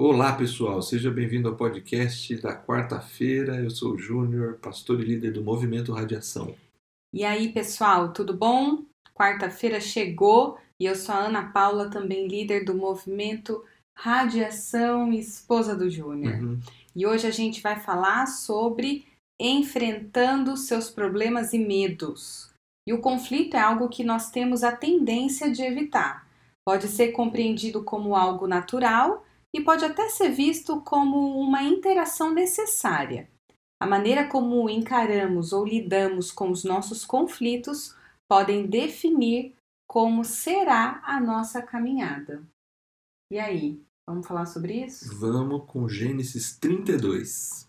Olá pessoal, seja bem-vindo ao podcast da quarta-feira. Eu sou o Júnior, pastor e líder do Movimento Radiação. E aí pessoal, tudo bom? Quarta-feira chegou e eu sou a Ana Paula, também líder do Movimento Radiação e esposa do Júnior. Uhum. E hoje a gente vai falar sobre enfrentando seus problemas e medos. E o conflito é algo que nós temos a tendência de evitar. Pode ser compreendido como algo natural e pode até ser visto como uma interação necessária. A maneira como encaramos ou lidamos com os nossos conflitos podem definir como será a nossa caminhada. E aí, vamos falar sobre isso? Vamos com Gênesis 32.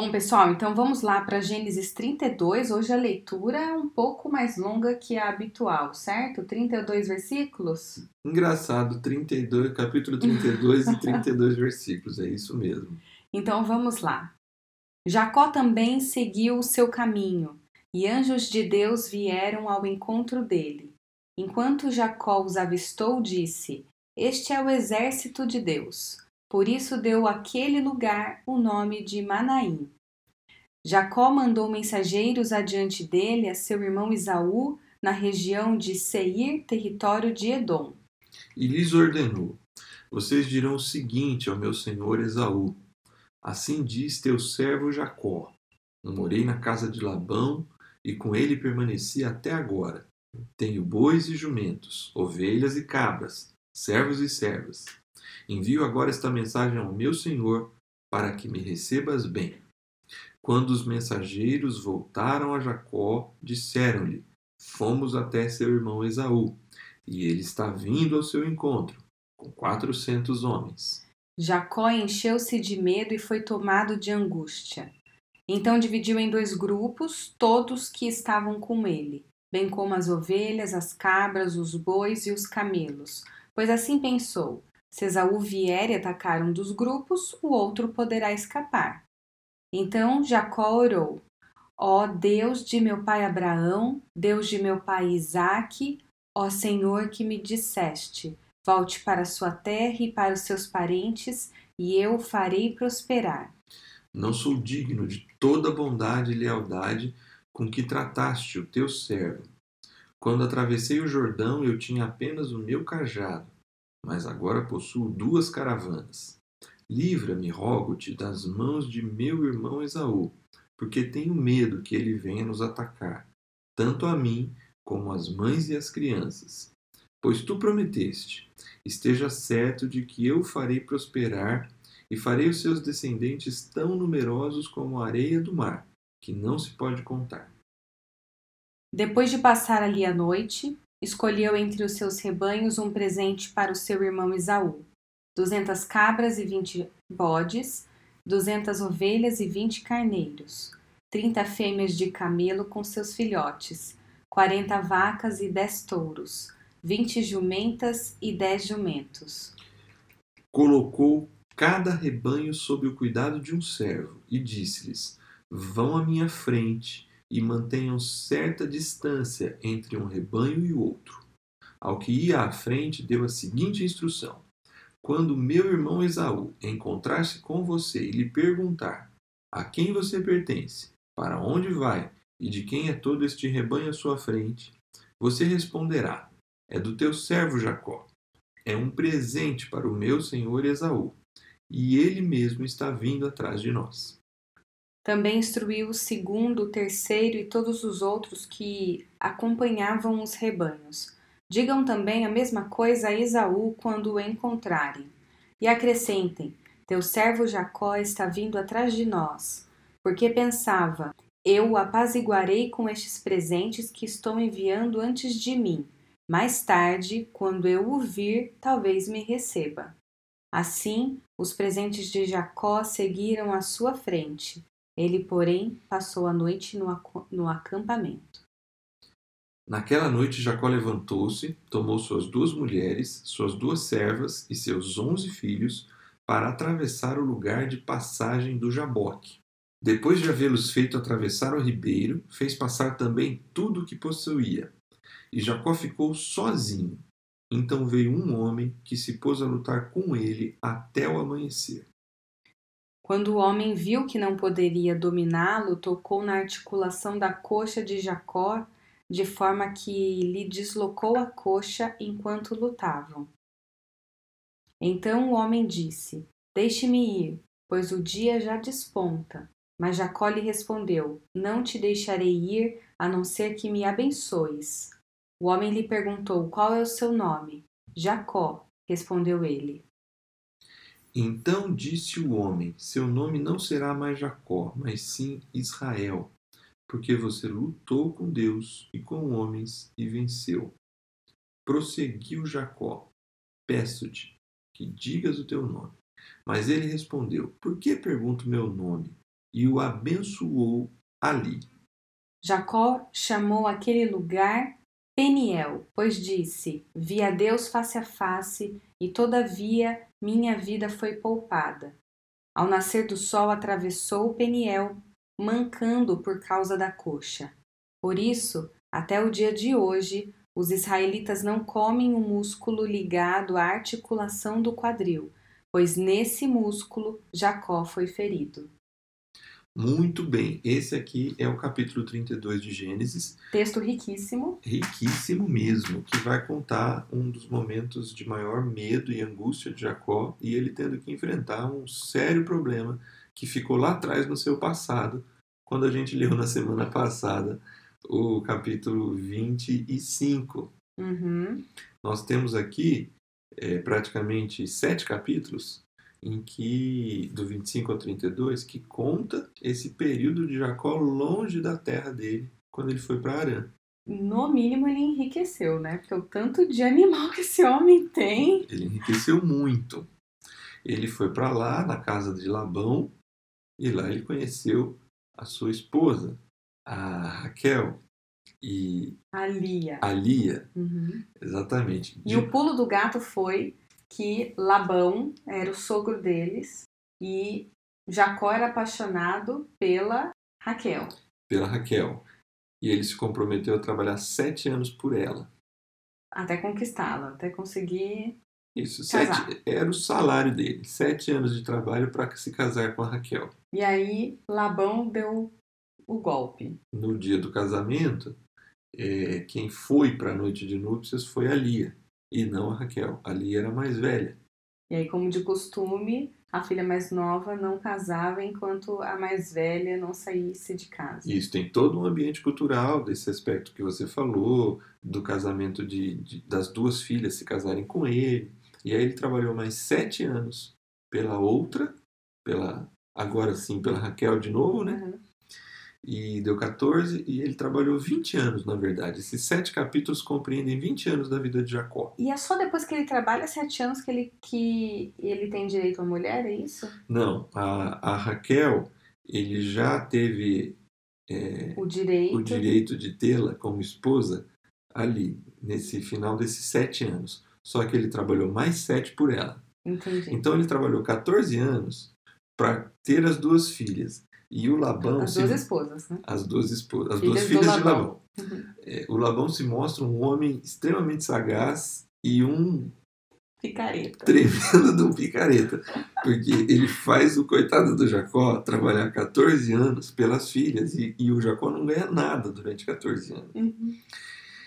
Bom, pessoal, então vamos lá para Gênesis 32. Hoje a leitura é um pouco mais longa que a habitual, certo? 32 versículos? Engraçado, 32, capítulo 32 e 32 versículos, é isso mesmo. Então vamos lá. Jacó também seguiu o seu caminho, e anjos de Deus vieram ao encontro dele. Enquanto Jacó os avistou, disse: Este é o exército de Deus. Por isso deu àquele lugar o nome de Manaim. Jacó mandou mensageiros adiante dele a seu irmão Esaú, na região de Seir, território de Edom. E lhes ordenou: Vocês dirão o seguinte ao meu senhor Esaú: Assim diz teu servo Jacó: Eu morei na casa de Labão e com ele permaneci até agora. Tenho bois e jumentos, ovelhas e cabras, servos e servas. Envio agora esta mensagem ao meu senhor para que me recebas bem. Quando os mensageiros voltaram a Jacó, disseram-lhe: Fomos até seu irmão Esaú, e ele está vindo ao seu encontro, com quatrocentos homens. Jacó encheu-se de medo e foi tomado de angústia. Então dividiu em dois grupos todos que estavam com ele, bem como as ovelhas, as cabras, os bois e os camelos, pois assim pensou: se Esaú vier e atacar um dos grupos, o outro poderá escapar. Então Jacó orou: Ó Deus de meu pai Abraão, Deus de meu pai Isaque, ó Senhor que me disseste: Volte para sua terra e para os seus parentes, e eu o farei prosperar. Não sou digno de toda bondade e lealdade com que trataste o teu servo. Quando atravessei o Jordão, eu tinha apenas o meu cajado mas agora possuo duas caravanas. Livra-me, rogo-te, das mãos de meu irmão Esaú, porque tenho medo que ele venha nos atacar, tanto a mim como as mães e as crianças. Pois tu prometeste, esteja certo de que eu farei prosperar e farei os seus descendentes tão numerosos como a areia do mar, que não se pode contar. Depois de passar ali a noite, escolheu entre os seus rebanhos um presente para o seu irmão Esaú: duzentas cabras e vinte bodes, duzentas ovelhas e vinte carneiros, trinta fêmeas de camelo com seus filhotes, quarenta vacas e dez touros, vinte jumentas e dez jumentos. Colocou cada rebanho sob o cuidado de um servo e disse-lhes: Vão à minha frente e mantenham certa distância entre um rebanho e outro. Ao que ia à frente, deu a seguinte instrução: Quando meu irmão Esaú encontrar-se com você e lhe perguntar a quem você pertence, para onde vai e de quem é todo este rebanho à sua frente, você responderá: É do teu servo Jacó. É um presente para o meu senhor Esaú, e ele mesmo está vindo atrás de nós. Também instruiu o segundo, o terceiro e todos os outros que acompanhavam os rebanhos. Digam também a mesma coisa a Esaú quando o encontrarem. E acrescentem: Teu servo Jacó está vindo atrás de nós, porque pensava: Eu o apaziguarei com estes presentes que estou enviando antes de mim. Mais tarde, quando eu o vir, talvez me receba. Assim, os presentes de Jacó seguiram à sua frente. Ele, porém, passou a noite no, acampamento. Naquela noite, Jacó levantou-se, tomou suas duas mulheres, suas duas servas e seus onze filhos para atravessar o lugar de passagem do Jaboque. Depois de havê-los feito atravessar o ribeiro, fez passar também tudo o que possuía. E Jacó ficou sozinho. Então veio um homem que se pôs a lutar com ele até o amanhecer. Quando o homem viu que não poderia dominá-lo, tocou na articulação da coxa de Jacó, de forma que lhe deslocou a coxa enquanto lutavam. Então o homem disse: Deixe-me ir, pois o dia já desponta. Mas Jacó lhe respondeu: Não te deixarei ir, a não ser que me abençoes. O homem lhe perguntou: Qual é o seu nome? Jacó, respondeu ele. Então disse o homem: Seu nome não será mais Jacó, mas sim Israel, porque você lutou com Deus e com homens e venceu. Prosseguiu Jacó: Peço-te que digas o teu nome. Mas ele respondeu: Por que pergunto meu nome? E o abençoou ali. Jacó chamou aquele lugar Peniel, pois disse: Vi a Deus face a face, e todavia minha vida foi poupada. Ao nascer do sol atravessou Peniel, mancando por causa da coxa. Por isso, até o dia de hoje, os israelitas não comem o músculo ligado à articulação do quadril, pois nesse músculo Jacó foi ferido. Muito bem, esse aqui é o capítulo 32 de Gênesis. Texto riquíssimo. Riquíssimo mesmo, que vai contar um dos momentos de maior medo e angústia de Jacó e ele tendo que enfrentar um sério problema que ficou lá atrás no seu passado, quando a gente leu na semana passada o capítulo 25. Uhum. Nós temos aqui é, praticamente sete capítulos em que do 25 ao 32 que conta esse período de Jacó longe da terra dele quando ele foi para Arã. No mínimo ele enriqueceu, né? Porque o tanto de animal que esse homem tem. Ele enriqueceu muito. Ele foi para lá na casa de Labão e lá ele conheceu a sua esposa, a Raquel e a Lia. A Lia, uhum. exatamente. E de... o pulo do gato foi que Labão era o sogro deles e Jacó era apaixonado pela Raquel. Pela Raquel. E ele se comprometeu a trabalhar sete anos por ela. Até conquistá-la, até conseguir. Isso, sete, era o salário dele. Sete anos de trabalho para se casar com a Raquel. E aí Labão deu o golpe. No dia do casamento, é, quem foi para a noite de núpcias foi a Lia e não a Raquel. A Lia era mais velha. E aí, como de costume, a filha mais nova não casava enquanto a mais velha não saísse de casa. Isso tem todo um ambiente cultural desse aspecto que você falou, do casamento de, de das duas filhas se casarem com ele. E aí ele trabalhou mais sete anos pela outra, pela agora sim pela Raquel de novo, né? Uhum e deu 14, e ele trabalhou 20 anos, na verdade. Esses sete capítulos compreendem 20 anos da vida de Jacó. E é só depois que ele trabalha sete anos que ele, que ele tem direito à mulher, é isso? Não, a, a Raquel, ele já teve é, o, direito. o direito de tê-la como esposa ali, nesse final desses sete anos. Só que ele trabalhou mais sete por ela. Entendi. Então ele trabalhou 14 anos para ter as duas filhas. E o Labão. As duas se... esposas, né? As duas esposas, as filhas duas filhas Labão. de Labão. Uhum. É, o Labão se mostra um homem extremamente sagaz e um. Picareta. Tremendo de um picareta. Porque ele faz o coitado do Jacó trabalhar 14 anos pelas filhas e, e o Jacó não ganha nada durante 14 anos. Uhum.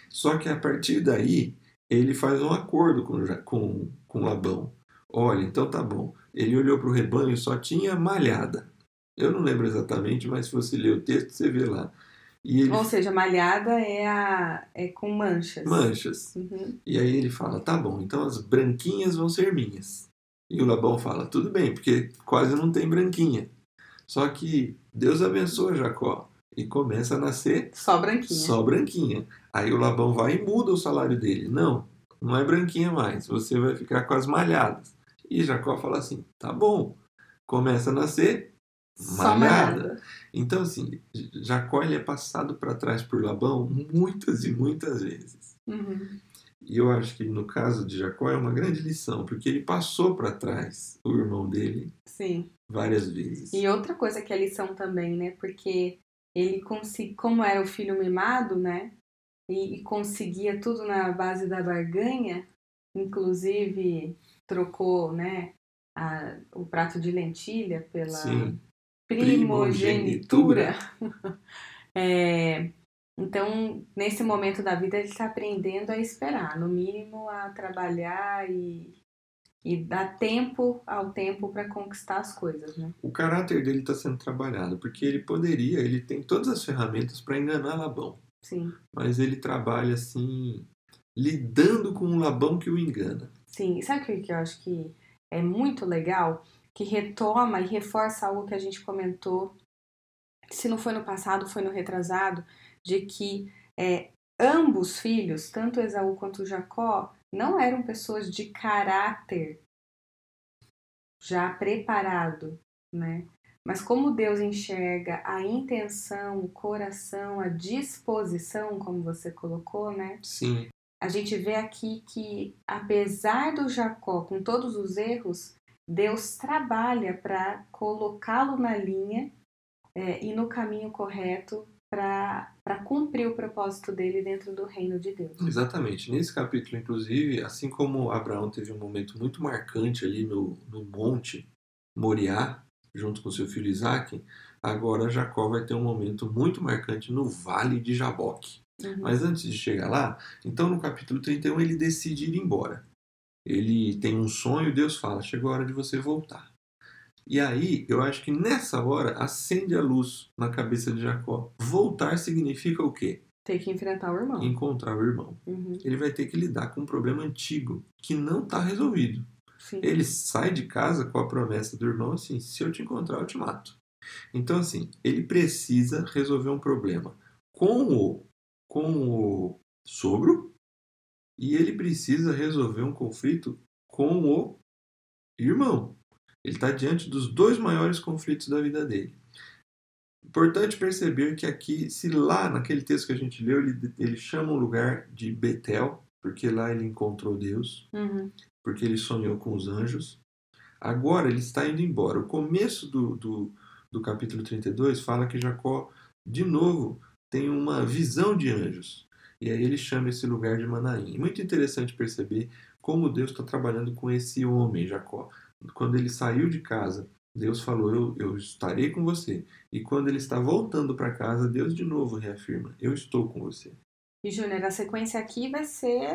Só que a partir daí ele faz um acordo com, com, com Labão. Olha, então tá bom. Ele olhou para o rebanho só tinha malhada. Eu não lembro exatamente, mas se você ler o texto, você vê lá. Ele... Ou seja, malhada é, a... é com manchas. Manchas. Uhum. E aí ele fala: tá bom, então as branquinhas vão ser minhas. E o Labão fala: tudo bem, porque quase não tem branquinha. Só que Deus abençoa Jacó e começa a nascer só branquinha. Só branquinha. Aí o Labão vai e muda o salário dele. Não, não é branquinha mais, você vai ficar com as malhadas. E Jacó fala assim: tá bom. Começa a nascer malhada. Então, assim, Jacó ele é passado para trás por Labão muitas e muitas vezes. Uhum. E eu acho que no caso de Jacó é uma grande lição, porque ele passou para trás o irmão dele Sim. várias vezes. E outra coisa que é lição também, né? Porque ele, como era o filho mimado, né? e, e conseguia tudo na base da barganha, inclusive trocou né, a, o prato de lentilha pela Sim. Primogenitura. é, então, nesse momento da vida, ele está aprendendo a esperar, no mínimo a trabalhar e, e dar tempo ao tempo para conquistar as coisas, né? O caráter dele está sendo trabalhado, porque ele poderia, ele tem todas as ferramentas para enganar Labão, Sim, mas ele trabalha assim, lidando com um Labão que o engana. sim. E sabe o que que eu acho que é muito legal? Que retoma e reforça algo que a gente comentou, se não foi no passado, foi no retrasado, de que é, ambos filhos, tanto Esaú quanto Jacó, não eram pessoas de caráter já preparado, né? Mas como Deus enxerga a intenção, o coração, a disposição, como você colocou, né? Sim, A gente vê aqui que, apesar do Jacó, com todos os erros, Deus trabalha para colocá-lo na linha é, e no caminho correto para cumprir o propósito dele dentro do reino de Deus. exatamente. Nesse capítulo, inclusive, assim como Abraão teve um momento muito marcante ali no, no monte Moriá, junto com seu filho Isaac, agora Jacó vai ter um momento muito marcante no vale de Jaboque. Uhum. Mas antes de chegar lá, então no capítulo 31 ele decide ir embora. Ele tem um sonho, Deus fala: chegou a hora de você voltar. E aí, eu acho que nessa hora acende a luz na cabeça de Jacó. Voltar significa o quê? Ter que enfrentar o irmão. Encontrar o irmão. Uhum. Ele vai ter que lidar com um problema antigo que não está resolvido. Sim. Ele sai de casa com a promessa do irmão assim: se eu te encontrar, eu te mato. Então, assim, ele precisa resolver um problema com o, com o sogro e ele precisa resolver um conflito com o irmão. Ele está diante dos dois maiores conflitos da vida dele. Importante perceber que aqui, se lá naquele texto que a gente leu, ele, ele chama um lugar de Betel, porque lá ele encontrou Deus Uhum. porque ele sonhou com os anjos. Agora ele está indo embora. O começo do, do, do capítulo 32 fala que Jacó, de novo, tem uma visão de anjos. E aí ele chama esse lugar de Manaim. Muito interessante perceber como Deus está trabalhando com esse homem, Jacó. Quando ele saiu de casa, Deus falou: eu, eu estarei com você. E quando ele está voltando para casa, Deus de novo reafirma: Eu estou com você. E, Júnior, a sequência aqui vai ser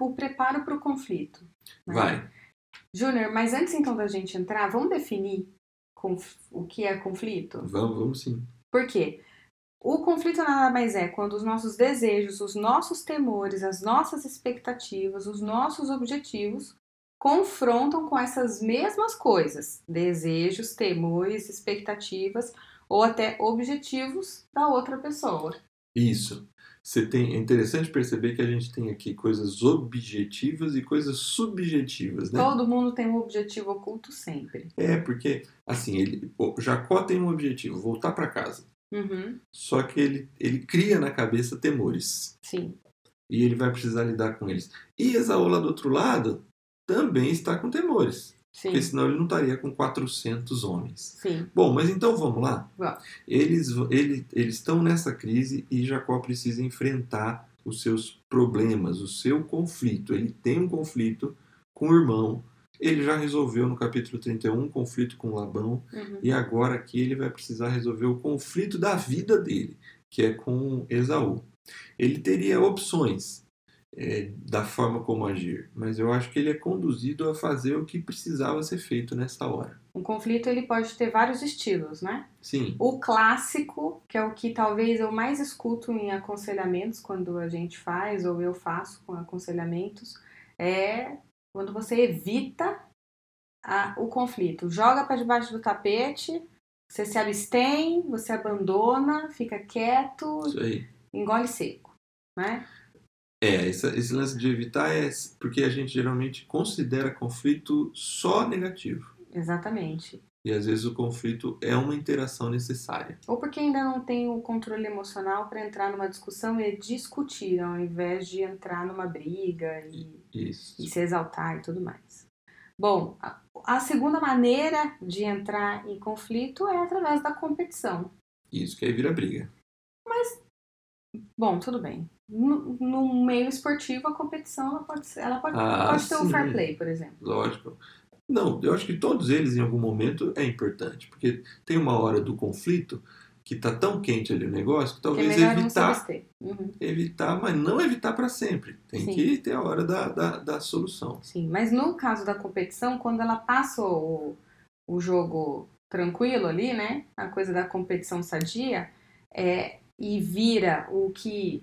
o preparo para o conflito. né? Vai. Júnior, mas antes então da gente entrar, vamos definir o que é conflito? Vamos, vamos sim. Por quê? O conflito nada mais é quando os nossos desejos, os nossos temores, as nossas expectativas, os nossos objetivos confrontam com essas mesmas coisas, desejos, temores, expectativas ou até objetivos da outra pessoa. Isso. Você tem, é interessante perceber que a gente tem aqui coisas objetivas e coisas subjetivas, né? Todo mundo tem um objetivo oculto sempre. É, porque, assim, ele, Jacó tem um objetivo, voltar para casa. Uhum, Só que ele, ele cria na cabeça temores. sim, E ele vai precisar lidar com eles. E Esaú, lá do outro lado, também está com temores. sim, Porque senão ele não estaria com 400 homens. sim. Bom, mas então vamos lá? Vamos. Eles, ele, eles estão nessa crise e Jacó precisa enfrentar os seus problemas, o seu conflito. Ele tem um conflito com o irmão. Ele já resolveu no capítulo 31 um conflito com Labão. Uhum. E agora aqui ele vai precisar resolver o conflito da vida dele, que é com Esaú. Ele teria opções é, da forma como agir, mas eu acho que ele é conduzido a fazer o que precisava ser feito nessa hora. Um conflito ele pode ter vários estilos, né? Sim, O clássico, que é o que talvez eu mais escuto em aconselhamentos quando a gente faz ou eu faço com aconselhamentos, é quando você evita a- o conflito. Joga para debaixo do tapete, você se abstém, você abandona, fica quieto, engole seco, né? É, esse, esse lance de evitar é porque a gente geralmente considera conflito só negativo. Exatamente. E às vezes o conflito é uma interação necessária. Ou porque ainda não tem o controle emocional para entrar numa discussão e discutir, ao invés de entrar numa briga e Isso. e se exaltar e tudo mais. Bom, a, segunda maneira de entrar em conflito é através da competição. Isso que aí vira briga. Bom, tudo bem. No, no meio esportivo, a competição ela pode, ser, ela pode, Ah, pode ter um fair play, por exemplo. Lógico. Não, eu acho que todos eles, em algum momento, é importante. Porque tem uma hora do conflito que tá tão quente ali o negócio que Que é talvez não se evitar. Uhum, evitar, mas não evitar para sempre. Tem Sim. que ter a hora da, da, da solução. sim. Mas no caso da competição, quando ela passa o, o jogo tranquilo ali, né? A coisa da competição sadia, é, e vira o que,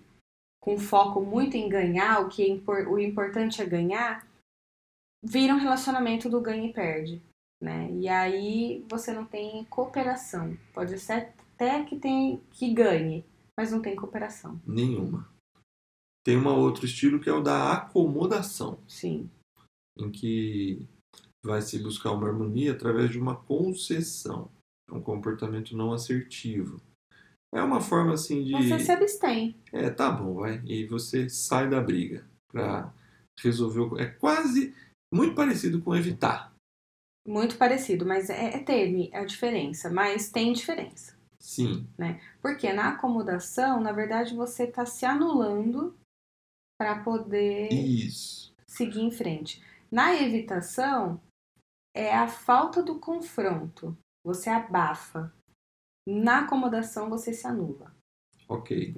com foco muito em ganhar, o que é o importante é ganhar, vira um relacionamento do ganha e perde. Né? E aí você não tem cooperação. Pode ser até que, tem, que ganhe, mas não tem cooperação. Nenhuma. Tem um outro estilo que é o da acomodação. Sim. em que vai se buscar uma harmonia através de uma concessão, É um comportamento não assertivo. É uma forma assim de, Você se abstém. é, tá bom, vai, e você sai da briga para resolver o... é quase muito parecido com evitar. Muito parecido, mas é, é terme a diferença, mas tem diferença. Sim, Porque na acomodação, na verdade, você está se anulando para poder isso. seguir em frente. Na evitação, é a falta do confronto. Você abafa. Na acomodação, você se anula. Ok.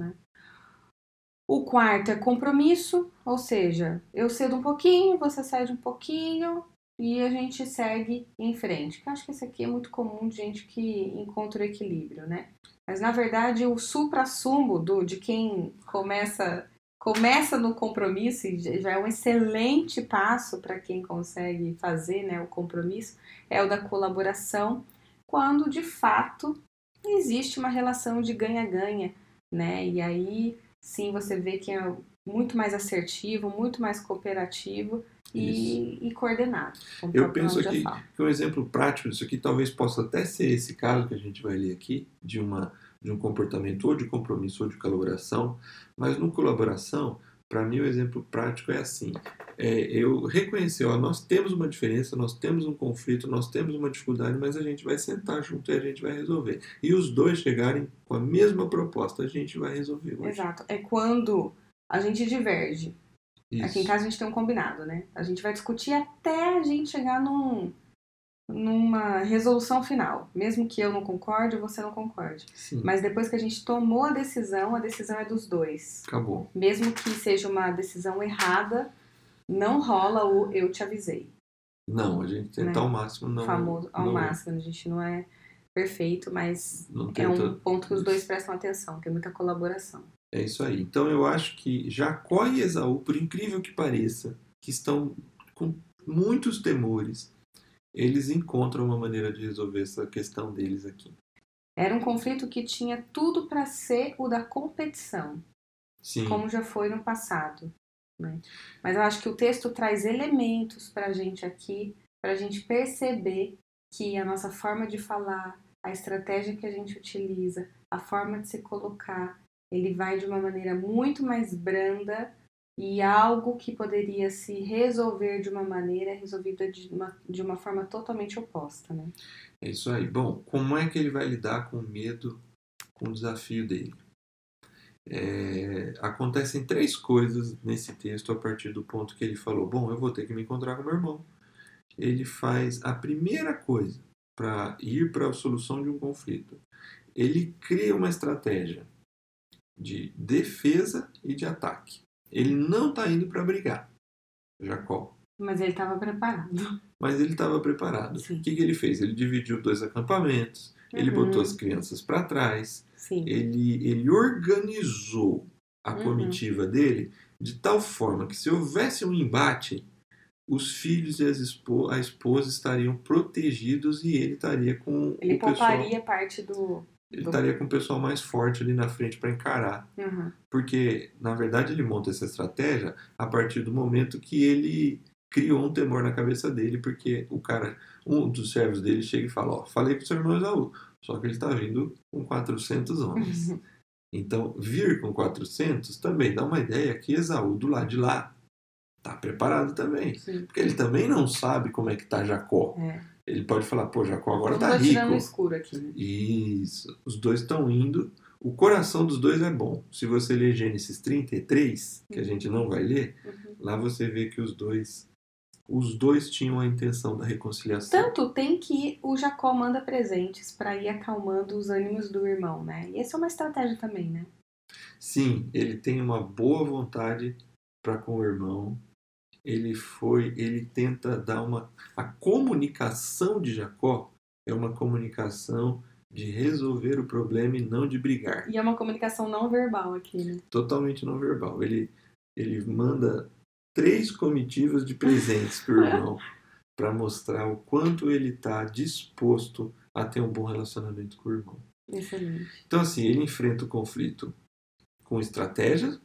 O quarto é compromisso, ou seja, eu cedo um pouquinho, você cede um pouquinho e a gente segue em frente. Eu acho que esse aqui é muito comum de gente que encontra o equilíbrio, né? Mas na verdade o supra-sumo do de quem começa começa no compromisso e já é um excelente passo para quem consegue fazer, né, o compromisso é o da colaboração, quando de fato existe uma relação de ganha-ganha, né? E aí sim você vê que é muito mais assertivo, muito mais cooperativo e, e coordenado. Eu penso aqui que um exemplo prático disso aqui talvez possa até ser esse caso que a gente vai ler aqui, de, uma, de um comportamento ou de compromisso ou de colaboração, mas no colaboração, para mim o exemplo prático é assim, é, eu reconhecer, ó, nós temos uma diferença, nós temos um conflito, nós temos uma dificuldade, mas a gente vai sentar junto e a gente vai resolver. E os dois chegarem com a mesma proposta, a gente vai resolver hoje. Exato. É quando a gente diverge. Isso. Aqui em casa a gente tem um combinado, né? A gente vai discutir até a gente chegar num, numa resolução final. Mesmo que eu não concorde, você não concorde. Sim, Mas depois que a gente tomou a decisão, a decisão é dos dois. acabou. Mesmo que seja uma decisão errada, não rola o eu te avisei. Não, a gente tenta Né? ao máximo não... famoso ao não, máximo. A gente não é perfeito, mas é um ponto que os dois prestam atenção, tem muita colaboração. É isso aí. Então eu acho que Jacó e Esaú, por incrível que pareça, que estão com muitos temores, eles encontram uma maneira de resolver essa questão deles aqui. Era um conflito que tinha tudo para ser o da competição, Sim, como já foi no passado. Né? Mas eu acho que o texto traz elementos para a gente aqui, para a gente perceber que a nossa forma de falar, a estratégia que a gente utiliza, a forma de se colocar, ele vai de uma maneira muito mais branda e algo que poderia se resolver de uma maneira é resolvido de uma, de uma forma totalmente oposta. Né? é isso aí. Bom, como é que ele vai lidar com o medo, com o desafio dele? É, acontecem três coisas nesse texto a partir do ponto que ele falou: Bom, eu vou ter que me encontrar com meu irmão. Ele faz a primeira coisa para ir para a solução de um conflito. Ele cria uma estratégia de defesa e de ataque. Ele não está indo para brigar, Jacó. Mas ele estava preparado. Mas ele estava preparado. Sim. O que, que ele fez? Ele dividiu dois acampamentos, ele Uhum. botou as crianças para trás, Sim. ele, ele organizou a Uhum. comitiva dele de tal forma que se houvesse um embate, os filhos e as espo- a esposa estariam protegidos e ele estaria com Ele o pessoal, pouparia parte do. ele do- estaria com o pessoal mais forte ali na frente para encarar, Uhum. porque na verdade ele monta essa estratégia a partir do momento que ele criou um temor na cabeça dele, porque o cara, um dos servos dele chega e fala, ó, falei com o seu irmão Esaú, só que ele está vindo com 400 homens. Então, vir com 400 também dá uma ideia que Esaú, do lado de lá, está preparado também. Sim. Porque ele também não sabe como é que tá Jacó. É. Ele pode falar, pô, Jacó agora tá no rico. escuro aqui. né? Isso. Os dois estão indo O coração dos dois é bom. Se você ler Gênesis 33, que a gente não vai ler, Uhum. lá você vê que os dois os dois tinham a intenção da reconciliação. Tanto tem que o Jacó manda presentes para ir acalmando os ânimos do irmão, né? E essa é uma estratégia também, né? Sim, ele tem uma boa vontade para com o irmão. Ele foi, ele tenta dar uma a comunicação de Jacó é uma comunicação de resolver o problema e não de brigar. E é uma comunicação não verbal aqui, né? Totalmente não verbal. Ele ele manda três comitivas de presentes para o irmão para mostrar o quanto ele está disposto a ter um bom relacionamento com o irmão. Excelente. Então, assim, ele enfrenta o conflito com estratégia,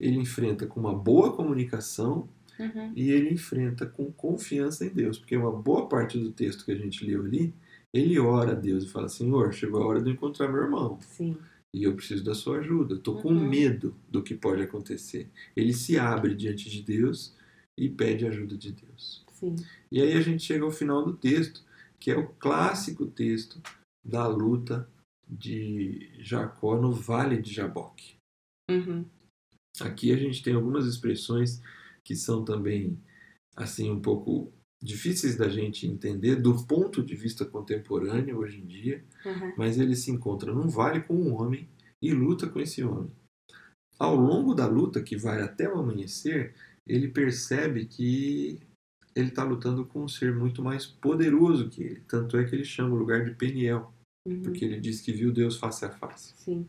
ele enfrenta com uma boa comunicação Uhum. e ele enfrenta com confiança em Deus, porque uma boa parte do texto que a gente leu ali, ele ora a Deus e fala: Senhor, chegou a hora de eu encontrar meu irmão Sim. E eu preciso da sua ajuda. Tô com Uhum. medo do que pode acontecer. Ele se abre diante de Deus e pede a ajuda de Deus. Sim. E aí a gente chega ao final do texto, que é o clássico texto da luta de Jacó no Vale de Jaboque. Uhum. Aqui a gente tem algumas expressões que são também assim um pouco difíceis da gente entender do ponto de vista contemporâneo hoje em dia, Uhum. mas ele se encontra num vale com um homem e luta com esse homem. Ao longo da luta, que vai até o amanhecer, ele percebe que ele está lutando com um ser muito mais poderoso que ele. Tanto é que ele chama o lugar de Peniel, Uhum. porque ele diz que viu Deus face a face. Sim.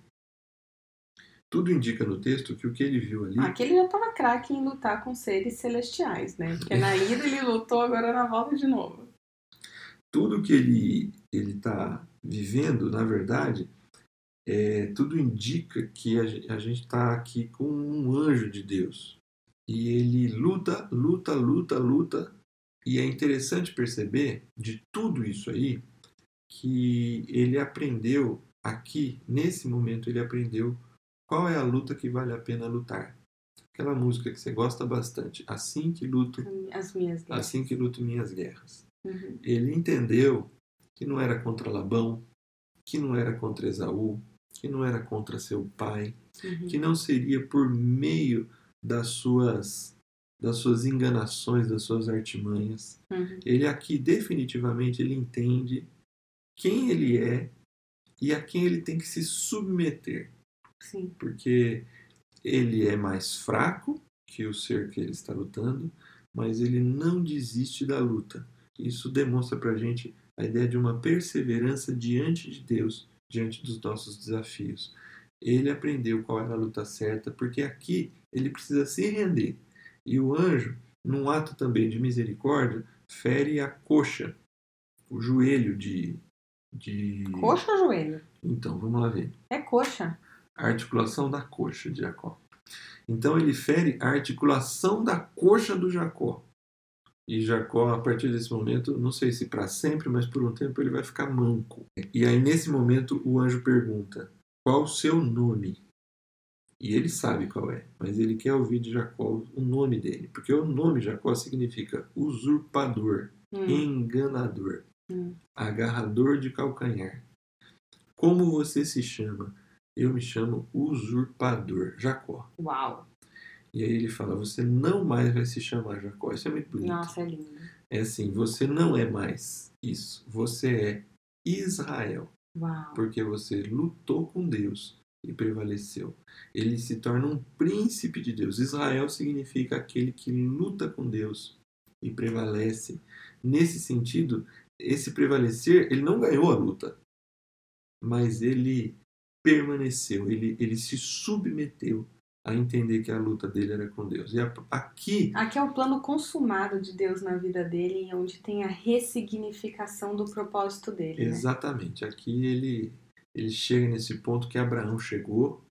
Tudo indica no texto que o que ele viu ali Aqui ele já tava craque em lutar com seres celestiais, né? Porque na ida ele lutou, agora na volta de novo. tudo que ele ele está vivendo, na verdade, é, tudo indica que a, a gente está aqui com um anjo de Deus. E ele luta, luta, luta, luta. E é interessante perceber de tudo isso aí que ele aprendeu aqui, nesse momento, ele aprendeu qual é a luta que vale a pena lutar. Aquela música que você gosta bastante. Assim que luto, As minhas guerras. assim que luto minhas guerras Uhum. ele entendeu que não era contra Labão, que não era contra Esaú, que não era contra seu pai, Uhum. que não seria por meio das suas das suas enganações, das suas artimanhas. Uhum. Ele aqui definitivamente ele entende quem ele é e a quem ele tem que se submeter, Sim. porque ele é mais fraco que o ser que ele está lutando, mas ele não desiste da luta. Isso demonstra para a gente a ideia de uma perseverança diante de Deus, diante dos nossos desafios. Ele aprendeu qual era a luta certa, porque aqui ele precisa se render. E o anjo, num ato também de misericórdia, fere a coxa, o joelho de. de... Coxa ou joelho? Então, vamos lá ver É coxa. A articulação da coxa de Jacó. Então ele fere a articulação da coxa do Jacó. E Jacó, a partir desse momento, não sei se para sempre, mas por um tempo ele vai ficar manco. E aí nesse momento o anjo pergunta: "Qual o seu nome?" E ele sabe qual é, mas ele quer ouvir de Jacó o nome dele, porque o nome Jacó significa usurpador, Hum. enganador, Hum. agarrador de calcanhar. Como você se chama? Eu me chamo usurpador, Jacó. Uau. E aí ele fala: Você não mais vai se chamar Jacó. Isso é muito bonito. Nossa, é lindo. É assim: Você não é mais isso. Você é Israel. Uau. Porque você lutou com Deus e prevaleceu. Ele se torna um príncipe de Deus. Israel significa aquele que luta com Deus e prevalece. Nesse sentido, esse prevalecer, ele não ganhou a luta, mas ele permaneceu, ele, ele se submeteu a entender que a luta dele era com Deus. E aqui, Aqui é o plano consumado de Deus na vida dele, onde tem a ressignificação do propósito dele. Né? exatamente, aqui ele, ele chega nesse ponto que Abraão chegou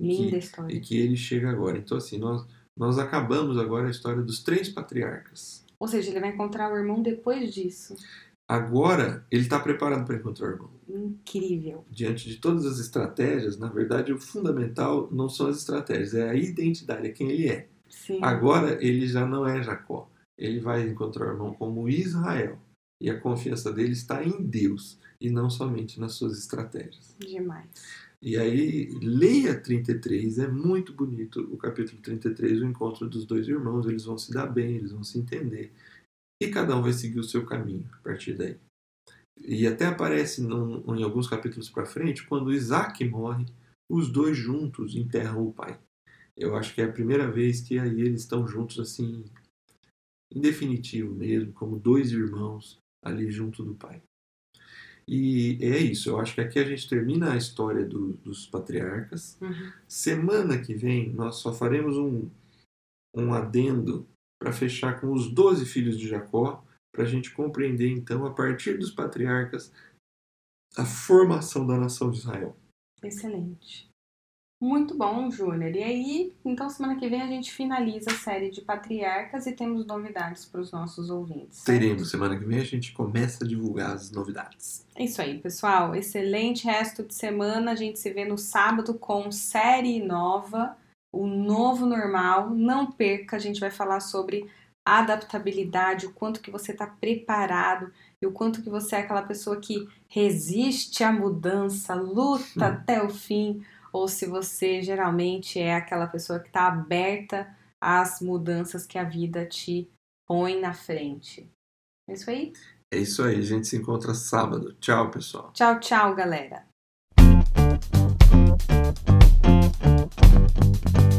Linda que- história. e que ele chega agora. Então, assim, nós, nós acabamos agora a história dos três patriarcas. Ou seja, ele vai encontrar o irmão depois disso. Agora, ele está preparado para encontrar o irmão. Incrível. Diante de todas as estratégias, na verdade, o fundamental não são as estratégias, é a identidade, é quem ele é. Sim. Agora, ele já não é Jacó. Ele vai encontrar o irmão como Israel. E a confiança dele está em Deus e não somente nas suas estratégias. Demais. E aí, leia 33, é muito bonito o capítulo 33, o encontro dos dois irmãos, eles vão se dar bem, eles vão se entender. E cada um vai seguir o seu caminho a partir daí. E até aparece num, em alguns capítulos para frente, quando Isaac morre, os dois juntos enterram o pai. Eu acho que é a primeira vez que aí eles estão juntos assim, em definitivo mesmo, como dois irmãos ali junto do pai. E é isso, eu acho que aqui a gente termina a história do, dos patriarcas. Uhum. Semana que vem nós só faremos um, um adendo para fechar com os doze filhos de Jacó, para a gente compreender então, a partir dos patriarcas, a formação da nação de Israel. Excelente. Muito bom, Júnior. E aí, então semana que vem a gente finaliza a série de patriarcas e temos novidades para os nossos ouvintes. Teremos, semana que vem a gente começa a divulgar as novidades. É isso aí, pessoal. Excelente resto de semana. A gente se vê no sábado com série nova, o novo normal. Não perca, a gente vai falar sobre adaptabilidade, o quanto que você está preparado e o quanto que você é aquela pessoa que resiste à mudança, luta Hum. até o fim, ou se você geralmente é aquela pessoa que está aberta às mudanças que a vida te põe na frente. É isso aí? É isso aí, a gente se encontra sábado. Tchau, pessoal. Tchau, tchau, galera. Thank you.